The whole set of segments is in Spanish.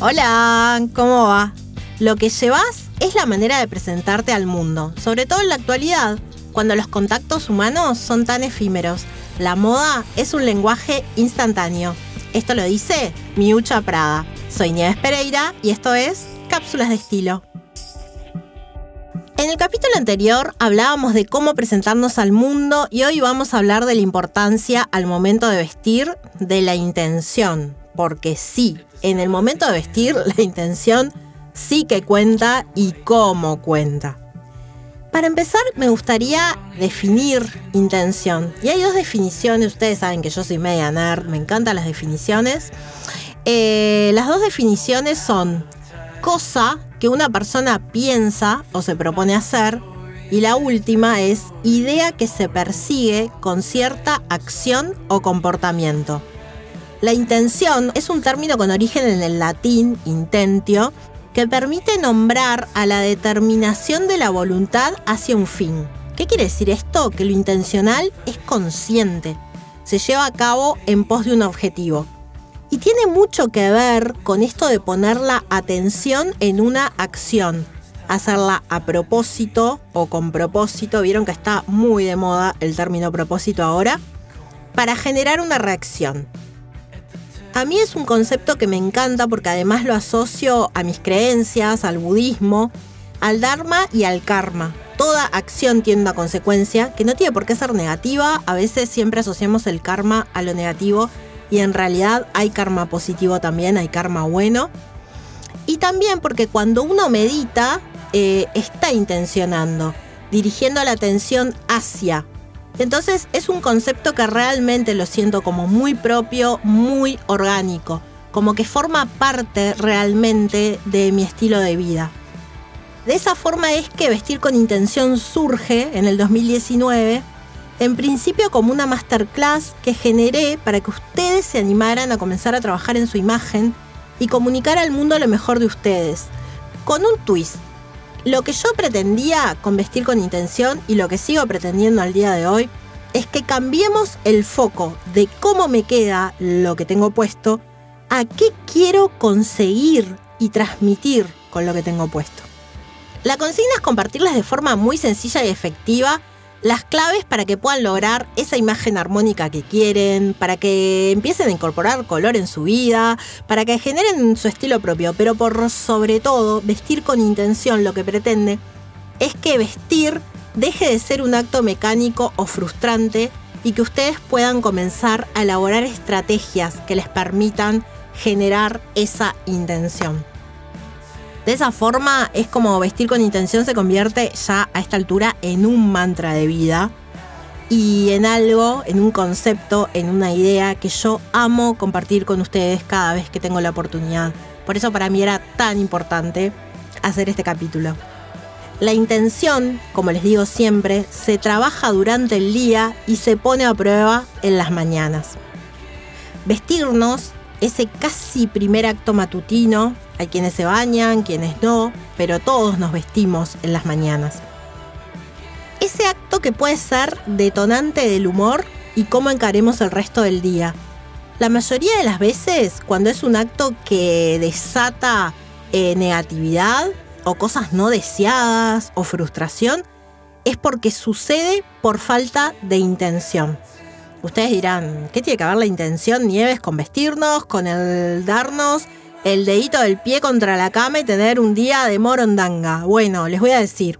Hola, ¿cómo va? Lo que llevas es la manera de presentarte al mundo, sobre todo en la actualidad, cuando los contactos humanos son tan efímeros. La moda es un lenguaje instantáneo. Esto lo dice Miucha Prada. Soy Nieves Pereira y esto es Cápsulas de Estilo. En el capítulo anterior hablábamos de cómo presentarnos al mundo y hoy vamos a hablar de la importancia al momento de vestir de la intención. Porque sí, en el momento de vestir, la intención sí que cuenta y cómo cuenta. Para empezar, me gustaría definir intención. Y hay dos definiciones, ustedes saben que yo soy media nerd, me encantan las definiciones. Eh, las dos definiciones son cosa que una persona piensa o se propone hacer y la última es idea que se persigue con cierta acción o comportamiento. La intención es un término con origen en el latín intentio que permite nombrar a la determinación de la voluntad hacia un fin. ¿Qué quiere decir esto? Que lo intencional es consciente, se lleva a cabo en pos de un objetivo. Y tiene mucho que ver con esto de poner la atención en una acción, hacerla a propósito o con propósito, vieron que está muy de moda el término propósito ahora, para generar una reacción. A mí es un concepto que me encanta porque además lo asocio a mis creencias, al budismo, al dharma y al karma. Toda acción tiene una consecuencia que no tiene por qué ser negativa, a veces siempre asociamos el karma a lo negativo y en realidad hay karma positivo también, hay karma bueno. Y también porque cuando uno medita, eh, está intencionando, dirigiendo la atención hacia entonces es un concepto que realmente lo siento como muy propio, muy orgánico, como que forma parte realmente de mi estilo de vida. De esa forma es que Vestir con Intención surge en el 2019, en principio como una masterclass que generé para que ustedes se animaran a comenzar a trabajar en su imagen y comunicar al mundo lo mejor de ustedes, con un twist lo que yo pretendía con vestir con intención y lo que sigo pretendiendo al día de hoy es que cambiemos el foco de cómo me queda lo que tengo puesto a qué quiero conseguir y transmitir con lo que tengo puesto. La consigna es compartirles de forma muy sencilla y efectiva las claves para que puedan lograr esa imagen armónica que quieren, para que empiecen a incorporar color en su vida, para que generen su estilo propio, pero por sobre todo, vestir con intención lo que pretende es que vestir deje de ser un acto mecánico o frustrante y que ustedes puedan comenzar a elaborar estrategias que les permitan generar esa intención. De esa forma es como vestir con intención se convierte ya a esta altura en un mantra de vida y en algo, en un concepto, en una idea que yo amo compartir con ustedes cada vez que tengo la oportunidad. Por eso para mí era tan importante hacer este capítulo. La intención, como les digo siempre, se trabaja durante el día y se pone a prueba en las mañanas. Vestirnos, ese casi primer acto matutino, hay quienes se bañan, quienes no, pero todos nos vestimos en las mañanas. Ese acto que puede ser detonante del humor y cómo encaremos el resto del día. La mayoría de las veces, cuando es un acto que desata eh, negatividad o cosas no deseadas o frustración, es porque sucede por falta de intención. Ustedes dirán, ¿qué tiene que ver la intención, Nieves, con vestirnos, con el darnos el dedito del pie contra la cama y tener un día de morondanga. Bueno, les voy a decir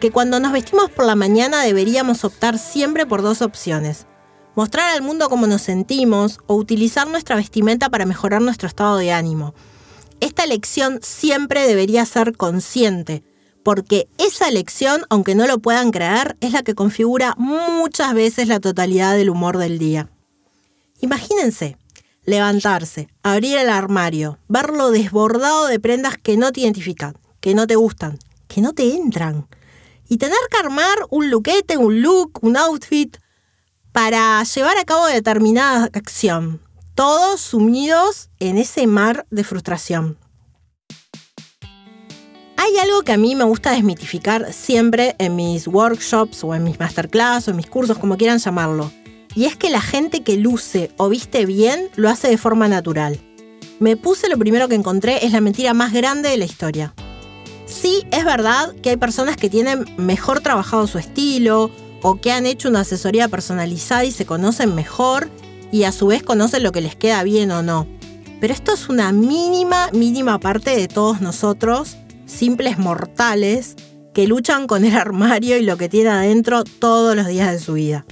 que cuando nos vestimos por la mañana deberíamos optar siempre por dos opciones. Mostrar al mundo cómo nos sentimos o utilizar nuestra vestimenta para mejorar nuestro estado de ánimo. Esta elección siempre debería ser consciente, porque esa elección, aunque no lo puedan creer, es la que configura muchas veces la totalidad del humor del día. Imagínense, levantarse, abrir el armario, verlo desbordado de prendas que no te identifican, que no te gustan, que no te entran. Y tener que armar un luquete, un look, un outfit para llevar a cabo determinada acción. Todos sumidos en ese mar de frustración. Hay algo que a mí me gusta desmitificar siempre en mis workshops o en mis masterclass o en mis cursos, como quieran llamarlo y es que la gente que luce o viste bien lo hace de forma natural. me puse lo primero que encontré es la mentira más grande de la historia. Sí, es verdad que hay personas que tienen mejor trabajado su estilo o que han hecho una asesoría personalizada y se conocen mejor y a su vez conocen lo que les queda bien o no. Pero esto es una mínima, mínima parte de todos nosotros, simples mortales, que luchan con el armario y lo que tiene adentro todos los días de su vida.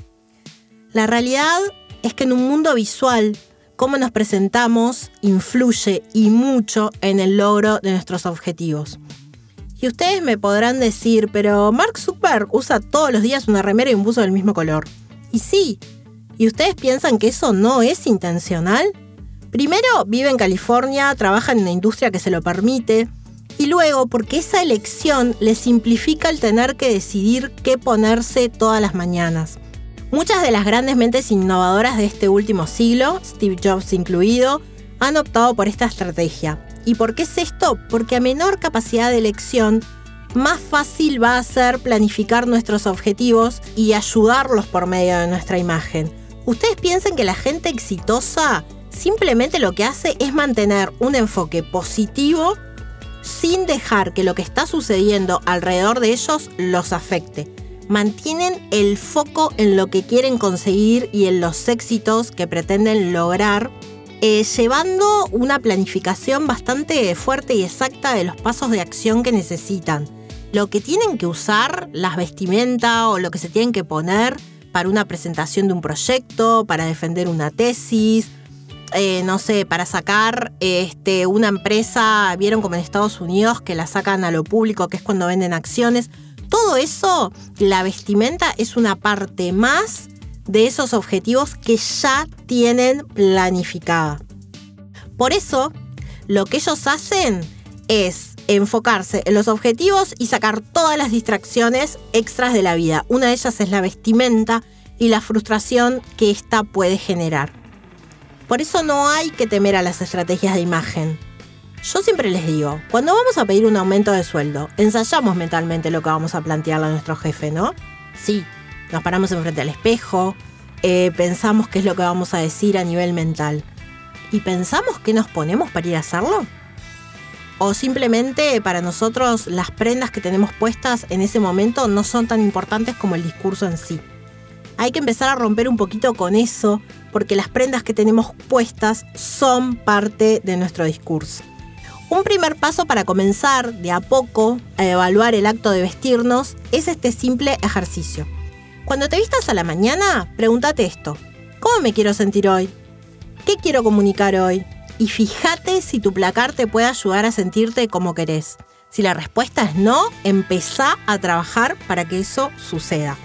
La realidad es que en un mundo visual, cómo nos presentamos influye y mucho en el logro de nuestros objetivos. Y ustedes me podrán decir, pero Mark Zuckerberg usa todos los días una remera y un buzo del mismo color. Y sí, ¿y ustedes piensan que eso no es intencional? Primero, vive en California, trabaja en una industria que se lo permite, y luego porque esa elección le simplifica el tener que decidir qué ponerse todas las mañanas. Muchas de las grandes mentes innovadoras de este último siglo, Steve Jobs incluido, han optado por esta estrategia. ¿Y por qué es esto? Porque a menor capacidad de elección, más fácil va a ser planificar nuestros objetivos y ayudarlos por medio de nuestra imagen. Ustedes piensen que la gente exitosa simplemente lo que hace es mantener un enfoque positivo sin dejar que lo que está sucediendo alrededor de ellos los afecte. Mantienen el foco en lo que quieren conseguir y en los éxitos que pretenden lograr, eh, llevando una planificación bastante fuerte y exacta de los pasos de acción que necesitan. Lo que tienen que usar, las vestimentas o lo que se tienen que poner para una presentación de un proyecto, para defender una tesis, eh, no sé, para sacar este, una empresa, vieron como en Estados Unidos que la sacan a lo público, que es cuando venden acciones. Todo eso, la vestimenta es una parte más de esos objetivos que ya tienen planificada. Por eso, lo que ellos hacen es enfocarse en los objetivos y sacar todas las distracciones extras de la vida. Una de ellas es la vestimenta y la frustración que ésta puede generar. Por eso no hay que temer a las estrategias de imagen. Yo siempre les digo, cuando vamos a pedir un aumento de sueldo, ensayamos mentalmente lo que vamos a plantearle a nuestro jefe, ¿no? Sí, nos paramos enfrente al espejo, eh, pensamos qué es lo que vamos a decir a nivel mental. ¿Y pensamos qué nos ponemos para ir a hacerlo? ¿O simplemente para nosotros las prendas que tenemos puestas en ese momento no son tan importantes como el discurso en sí? Hay que empezar a romper un poquito con eso porque las prendas que tenemos puestas son parte de nuestro discurso. Un primer paso para comenzar de a poco a evaluar el acto de vestirnos es este simple ejercicio. Cuando te vistas a la mañana, pregúntate esto. ¿Cómo me quiero sentir hoy? ¿Qué quiero comunicar hoy? Y fíjate si tu placar te puede ayudar a sentirte como querés. Si la respuesta es no, empezá a trabajar para que eso suceda.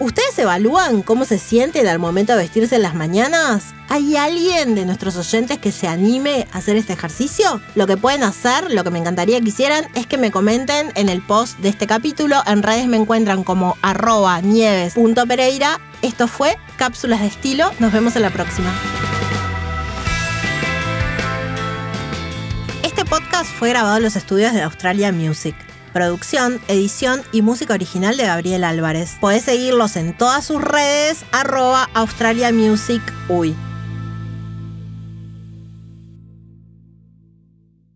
¿Ustedes evalúan cómo se sienten al momento de vestirse en las mañanas? ¿Hay alguien de nuestros oyentes que se anime a hacer este ejercicio? Lo que pueden hacer, lo que me encantaría que hicieran, es que me comenten en el post de este capítulo. En redes me encuentran como arroba nieves.pereira. Esto fue Cápsulas de Estilo. Nos vemos en la próxima. Este podcast fue grabado en los estudios de Australia Music. Producción, edición y música original de Gabriel Álvarez. Podés seguirlos en todas sus redes, arroba Australia Music Uy.